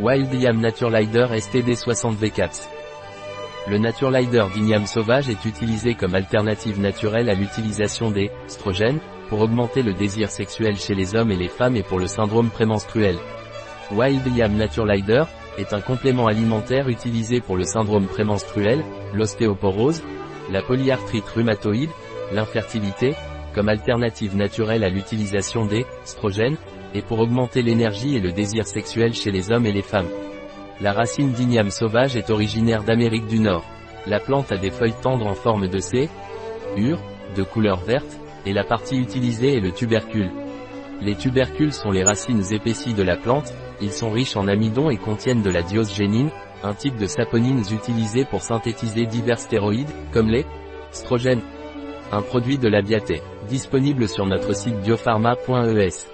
Wild Yam Naturelider STD60 V4. Le Naturelider d'igname sauvage est utilisé comme alternative naturelle à l'utilisation des strogènes, pour augmenter le désir sexuel chez les hommes et les femmes et pour le syndrome prémenstruel. Wild Yam Naturelider est un complément alimentaire utilisé pour le syndrome prémenstruel, l'ostéoporose, la polyarthrite rhumatoïde, l'infertilité, comme alternative naturelle à l'utilisation des strogènes, et pour augmenter l'énergie et le désir sexuel chez les hommes et les femmes. La racine d'igname sauvage est originaire d'Amérique du Nord. La plante a des feuilles tendres en forme de C, ur, de couleur verte, et la partie utilisée est le tubercule. Les tubercules sont les racines épaissies de la plante, ils sont riches en amidon et contiennent de la diosgénine, un type de saponines utilisé pour synthétiser divers stéroïdes, comme les strogènes. Un produit de la Biaté, disponible sur notre site biopharma.es.